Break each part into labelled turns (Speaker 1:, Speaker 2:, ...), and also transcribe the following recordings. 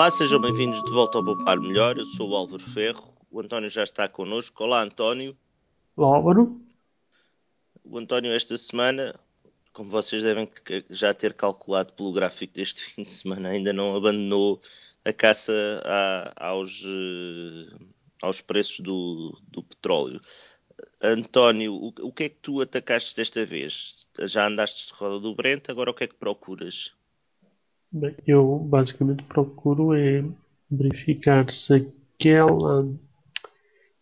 Speaker 1: Olá, sejam bem-vindos de volta ao Poupar Melhor. Eu sou o Álvaro Ferro. O António já está connosco. Olá, António.
Speaker 2: Olá, Álvaro.
Speaker 1: O António, esta semana, como vocês devem já ter calculado pelo gráfico deste fim de semana, ainda não abandonou a caça a, aos, eh, aos preços do, do petróleo. António, o, o, que é que tu atacaste desta vez? Já andaste de roda do Brent, agora o que é que procuras?
Speaker 2: Bem, eu basicamente procuro é verificar se aquela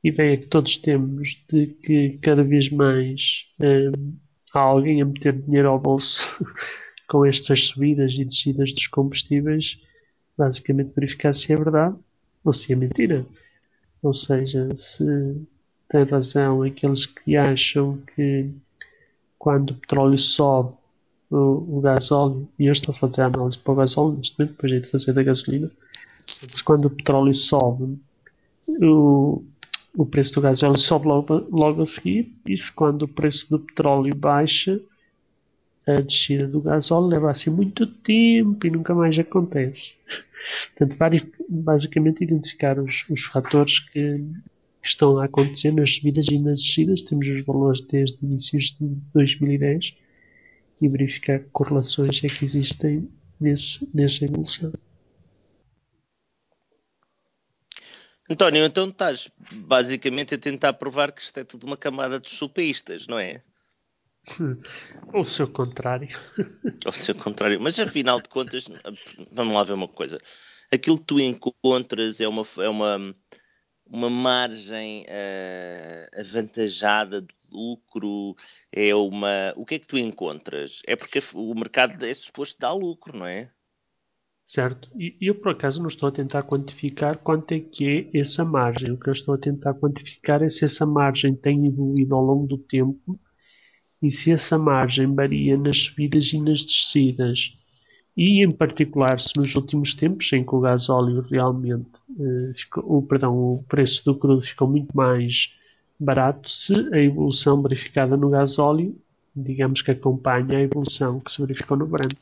Speaker 2: ideia que todos temos de que cada vez mais hum, há alguém a meter dinheiro ao bolso com estas subidas e descidas dos combustíveis, basicamente verificar se é verdade ou se é mentira. Ou seja, se tem razão aqueles que acham que quando o petróleo sobe o, o gasóleo, e eu estou a fazer a análise para o gasóleo neste momento, depois de fazer da gasolina, se quando o petróleo sobe, o, o preço do gasóleo sobe logo, logo a seguir, e se quando o preço do petróleo baixa, a descida do gasóleo leva assim muito tempo e nunca mais acontece. Portanto, basicamente identificar os, os fatores que, que estão a acontecer nas subidas e nas descidas. Temos os valores desde inícios de 2010 e verificar que correlações é que existem nesse, nessa evolução.
Speaker 1: António, então estás basicamente a tentar provar que isto é tudo uma camada de chupaístas, não é?
Speaker 2: Ou o seu contrário.
Speaker 1: Ou o seu contrário. Mas afinal de contas, vamos lá ver uma coisa. Aquilo que tu encontras é uma, é uma, uma margem uh, avantajada de lucro? É uma. O que é que tu encontras? É porque o mercado é suposto dar lucro, não é?
Speaker 2: Certo. E eu por acaso não estou a tentar quantificar quanto é que é essa margem. O que eu estou a tentar quantificar é se essa margem tem evoluído ao longo do tempo e se essa margem varia nas subidas e nas descidas. E em particular se nos últimos tempos em que o gasóleo realmente eh, ficou, o, perdão, o preço do crudo ficou muito mais barato, se a evolução verificada no gasóleo, digamos que acompanha a evolução que se verificou no Brent.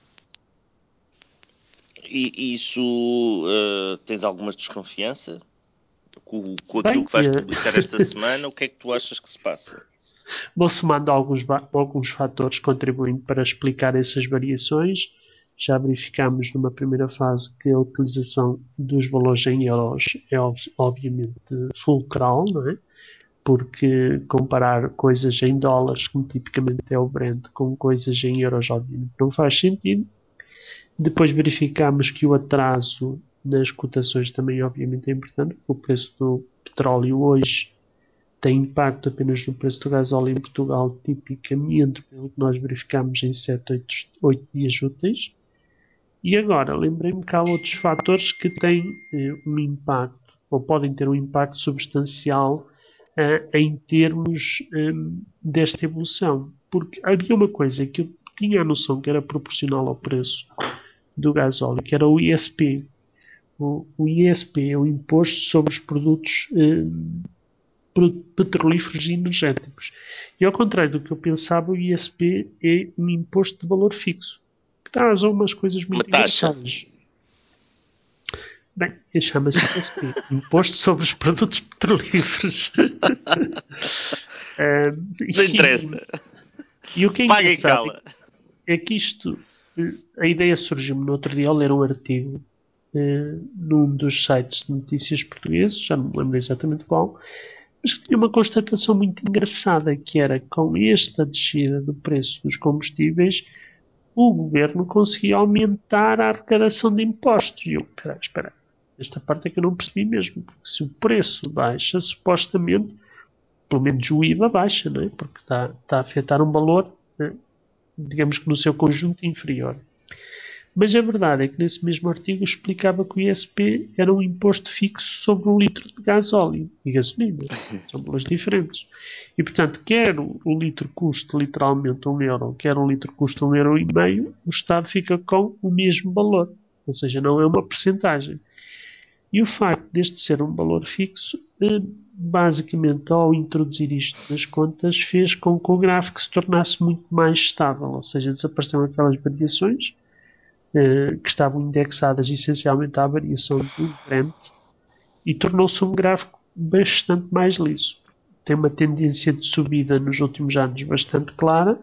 Speaker 1: E isso uh, tens alguma desconfiança com, com aquilo Bem, que vais publicar esta semana? O que é que tu achas que se passa?
Speaker 2: Vou somando alguns, alguns fatores contribuindo para explicar essas variações. Já verificamos numa primeira fase que a utilização dos valores em euros é obviamente fulcral, não é? Porque comparar coisas em dólares, como tipicamente é o Brent, com coisas em euros, obviamente não faz sentido. Depois verificamos que o atraso nas cotações também, obviamente, é importante, porque o preço do petróleo hoje tem impacto apenas no preço do gasóleo em Portugal, tipicamente, pelo que nós verificamos em 7, 8, 8 dias úteis. E agora, lembrei-me que há outros fatores que têm eh, um impacto, ou podem ter um impacto substancial em termos um, desta evolução. Porque havia uma coisa que eu tinha a noção que era proporcional ao preço do gasóleo, que era o ISP. O, o ISP é o Imposto sobre os Produtos um, Petrolíferos e Energéticos. E ao contrário do que eu pensava, o ISP é um imposto de valor fixo. Que traz umas coisas muito engraçadas. Bem, chama-se ISP, Imposto sobre os Produtos Petrolíferos.
Speaker 1: Não interessa.
Speaker 2: E, e o que é Paga engraçado é que isto, eh, a ideia surgiu-me no outro dia ao ler um artigo eh, num dos sites de notícias portugueses, já não me lembro exatamente qual, mas que tinha uma constatação muito engraçada, que era com esta descida do preço dos combustíveis, o governo conseguia aumentar a arrecadação de impostos. E eu, espera, espera, esta parte é que eu não percebi mesmo, porque se o preço baixa, supostamente, pelo menos o IVA baixa, não é? porque está, está a afetar um valor, né? digamos que no seu conjunto inferior. Mas a verdade é que nesse mesmo artigo explicava que o ISP era um imposto fixo sobre um litro de gasóleo e gasolina. São valores diferentes. E portanto, quer o litro custe literalmente um euro, quer um litro custe um euro e meio, o Estado fica com o mesmo valor. Ou seja, não é uma percentagem. E o facto deste ser um valor fixo, eh, basicamente ao introduzir isto nas contas, fez com que o gráfico se tornasse muito mais estável, ou seja, desapareceram aquelas variações eh, que estavam indexadas essencialmente à variação do Brent e tornou-se um gráfico bastante mais liso. Tem uma tendência de subida nos últimos anos bastante clara.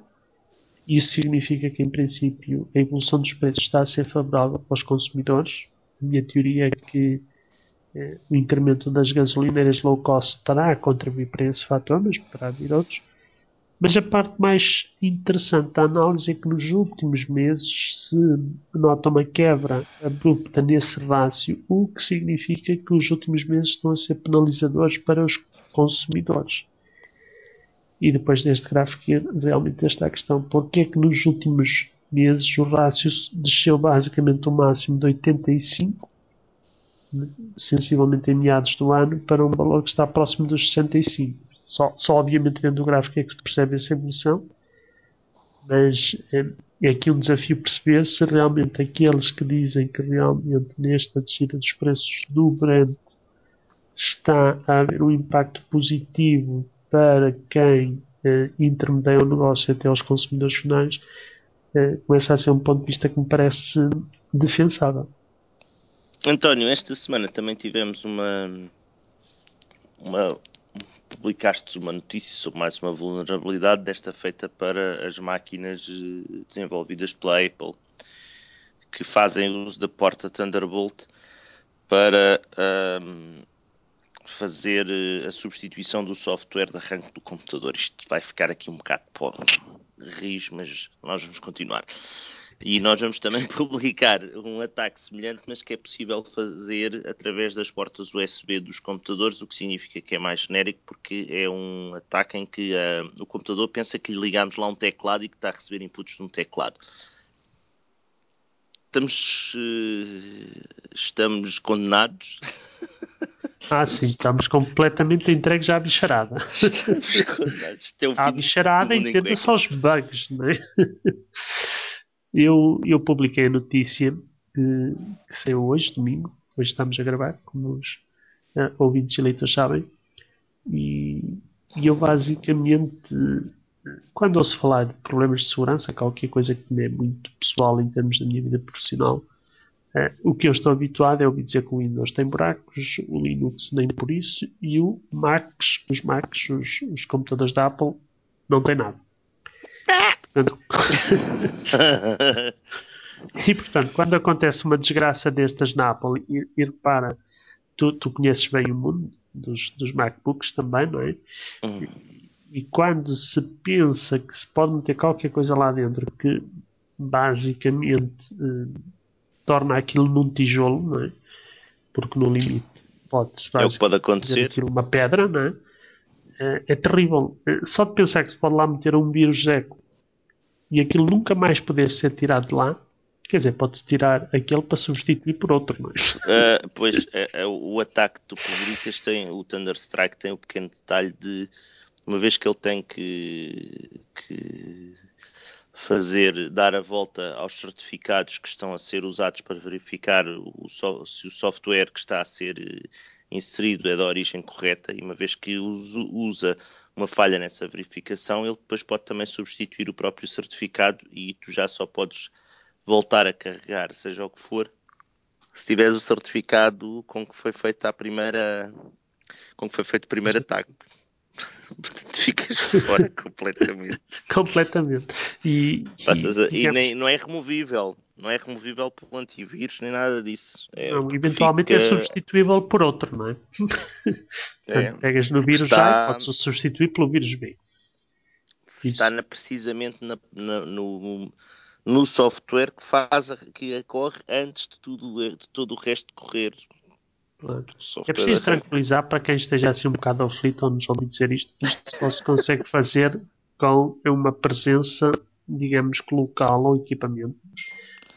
Speaker 2: Isso significa que, em princípio, a evolução dos preços está a ser favorável para os consumidores. A minha teoria é que o incremento das gasolineiras low cost estará a contribuir para esse fator, mas poderá vir outros. Mas a parte mais interessante da análise é que nos últimos meses se nota uma quebra abrupta nesse rácio, o que significa que os últimos meses estão a ser penalizadores para os consumidores. E depois deste gráfico realmente esta é a questão, porque é que nos últimos meses o rácio desceu basicamente o máximo de 85 sensivelmente em meados do ano para um valor que está próximo dos 65. Só, só obviamente vendo o gráfico é que se percebe essa evolução, mas é, é aqui um desafio perceber se realmente aqueles que dizem que realmente nesta descida dos preços do Brent está a haver um impacto positivo para quem eh, intermedia o negócio até aos consumidores finais, eh, começa a ser um ponto de vista que me parece defensável.
Speaker 1: António, esta semana também tivemos uma, uma publicaste uma notícia sobre mais uma vulnerabilidade, desta feita para as máquinas eh, desenvolvidas pela Apple, que fazem uso da porta Thunderbolt para um, fazer eh, a substituição do software de arranque do computador. Isto vai ficar aqui um bocado ris, mas nós vamos continuar. E nós vamos também publicar um ataque semelhante, mas que é possível fazer através das portas USB dos computadores, o que significa que é mais genérico, porque é um ataque em que uh, o computador pensa que lhe ligamos lá um teclado e que está a receber inputs de um teclado. Estamos, uh, estamos condenados.
Speaker 2: Ah, sim, estamos completamente entregues à bicharada.
Speaker 1: Estamos condenados.
Speaker 2: É à bicharada e tenta só os bugs, não é? Eu, eu publiquei a notícia que, que saiu hoje, domingo. Hoje estamos a gravar, como os uh, ouvintes e leitores sabem. E, e eu basicamente, quando ouço falar de problemas de segurança, qualquer coisa que me é muito pessoal em termos da minha vida profissional, uh, o que eu estou habituado é ouvir dizer que o Windows tem buracos, o Linux nem por isso, e o Macs, os Macs, os, os computadores da Apple, não tem nada. E portanto, quando acontece uma desgraça destas na Apple, e, e repara, tu, tu conheces bem o mundo dos, dos MacBooks também, não é? Uhum. E, e quando se pensa que se pode meter qualquer coisa lá dentro que basicamente eh, torna aquilo num tijolo, não é? Porque no limite pode-se
Speaker 1: é pode acontecer.
Speaker 2: aquilo uma pedra, não é? É, é terrível. É, só de pensar que se pode lá meter um vírus eco e aquilo nunca mais poder ser tirado de lá, quer dizer, pode-se tirar aquele para substituir por outro, não
Speaker 1: é? Uh, pois, é, é, o ataque que tu tem, o Thunderstrike tem o pequeno detalhe de, uma vez que ele tem que, que fazer, dar a volta aos certificados que estão a ser usados para verificar o, se o software que está a ser eh, inserido é da origem correta, e uma vez que usa uma falha nessa verificação, ele depois pode também substituir o próprio certificado e tu já só podes voltar a carregar, seja o que for, se tiveres o certificado com que foi feita a primeira com que foi feito o primeiro ataque. Portanto, ficas fora completamente.
Speaker 2: completamente. E,
Speaker 1: Passas a, e, e nem, não é removível. Não é removível pelo antivírus nem nada disso. É
Speaker 2: não, eventualmente é fica... é substituível por outro, não é? é pegas no vírus está... A e podes substituir pelo vírus B.
Speaker 1: Está na, precisamente na, na, no, no software que faz que ocorre antes de, tudo, de todo o resto correr.
Speaker 2: É preciso tranquilizar para quem esteja assim um bocado aflito ou nos ouve dizer isto, isto só se consegue fazer com uma presença, digamos que local ou equipamento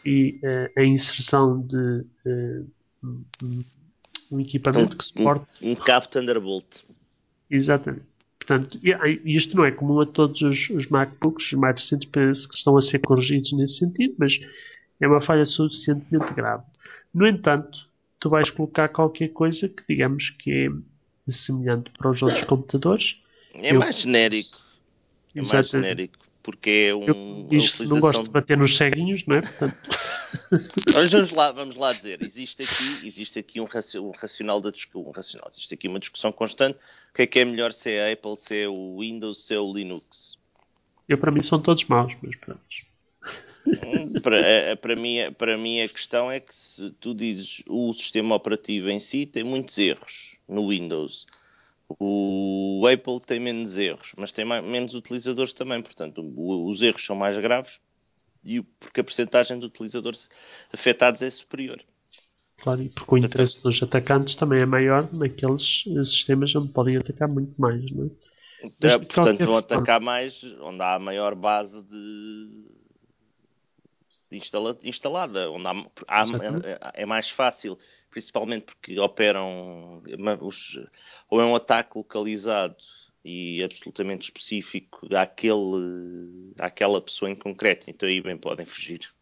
Speaker 2: e uh, a inserção de uh, um, um, equipamento um, que suporte
Speaker 1: um, um cabo Thunderbolt.
Speaker 2: Exatamente. Portanto, isto não é comum a todos os, os MacBooks, os mais recentes parece que estão a ser corrigidos nesse sentido, mas é uma falha suficientemente grave. No entanto, tu vais colocar qualquer coisa que digamos que é semelhante para os outros computadores.
Speaker 1: É eu, mais genérico. É mais genérico. Porque é um.
Speaker 2: Eu, isto, utilização... Não gosto de bater nos ceguinhos, não é? Portanto...
Speaker 1: Mas vamos lá, vamos lá dizer, existe aqui, existe aqui um, um racional da um racional, existe aqui uma discussão constante. O que é que é melhor se é a Apple, se é o Windows, se é o Linux?
Speaker 2: Eu para mim são todos maus, mas pronto.
Speaker 1: Hum, para, é, para, mim, para mim a questão é que se tu dizes o sistema operativo em si tem muitos erros no Windows. O Apple tem menos erros, mas tem mais, menos utilizadores também, portanto os erros são mais graves e porque a percentagem de utilizadores afetados é superior.
Speaker 2: Claro, e porque o interesse dos atacantes também é maior naqueles sistemas onde podem atacar muito mais, não é?
Speaker 1: é portanto, vão atacar mais onde há a maior base de instala, instalada, onde há, há, é, é mais fácil, principalmente porque operam os, ou é um ataque localizado e absolutamente específico àquele, àquela pessoa em concreto. Então aí bem podem fugir.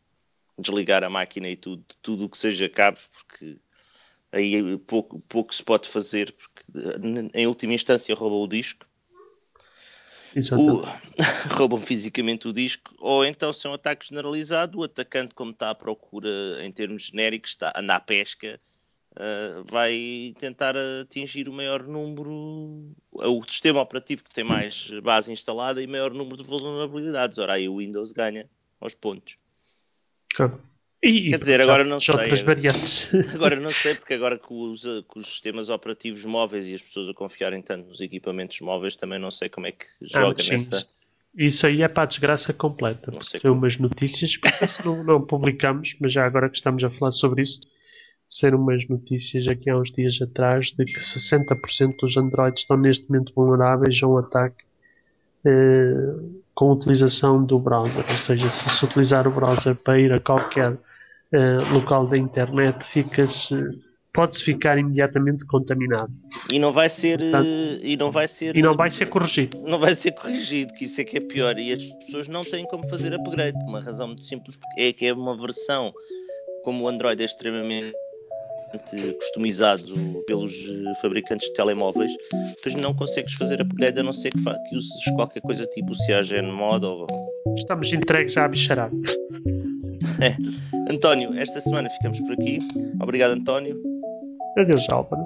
Speaker 1: Desligar a máquina e tudo, tudo o que seja cabos, porque aí pouco, pouco se pode fazer, porque em última instância roubam o disco. O, roubam fisicamente o disco, ou então se é um ataque generalizado, o atacante, como está à procura em termos genéricos, está, anda à pesca uh, vai tentar atingir o maior número, o sistema operativo que tem mais base instalada e maior número de vulnerabilidades. Ora, aí o Windows ganha aos pontos.
Speaker 2: Claro. E,
Speaker 1: Quer dizer, agora não sei.
Speaker 2: Variantes.
Speaker 1: Agora não sei, porque agora com os, com os, sistemas operativos móveis e as pessoas a confiarem tanto nos equipamentos móveis, também não sei como é que ah, joga ah, nessa.
Speaker 2: Isso aí é para a desgraça completa. Não sei como... umas notícias, porque não, não publicamos, mas já agora que estamos a falar sobre isso, ser umas notícias aqui há uns dias atrás de que 60% dos Androids estão neste momento vulneráveis a um ataque eh, com utilização do browser. Ou seja, se se utilizar o browser para ir a qualquer eh, local da internet, fica-se pode-se ficar imediatamente contaminado.
Speaker 1: E não vai ser Portanto, e não vai ser
Speaker 2: e não vai ser corrigido.
Speaker 1: Não vai ser corrigido, que isso é que é pior e as pessoas não têm como fazer upgrade, uma razão muito simples é que é uma versão como o Android é extremamente customizado pelos eh, fabricantes de telemóveis, depois não consegues fazer upgrade a não ser que, que uses qualquer coisa tipo o Cyanogen Mod ou...
Speaker 2: Estamos entregues à bicharada.
Speaker 1: É. António, esta semana ficamos por aqui. Obrigado, António.
Speaker 2: Adeus, Álvaro.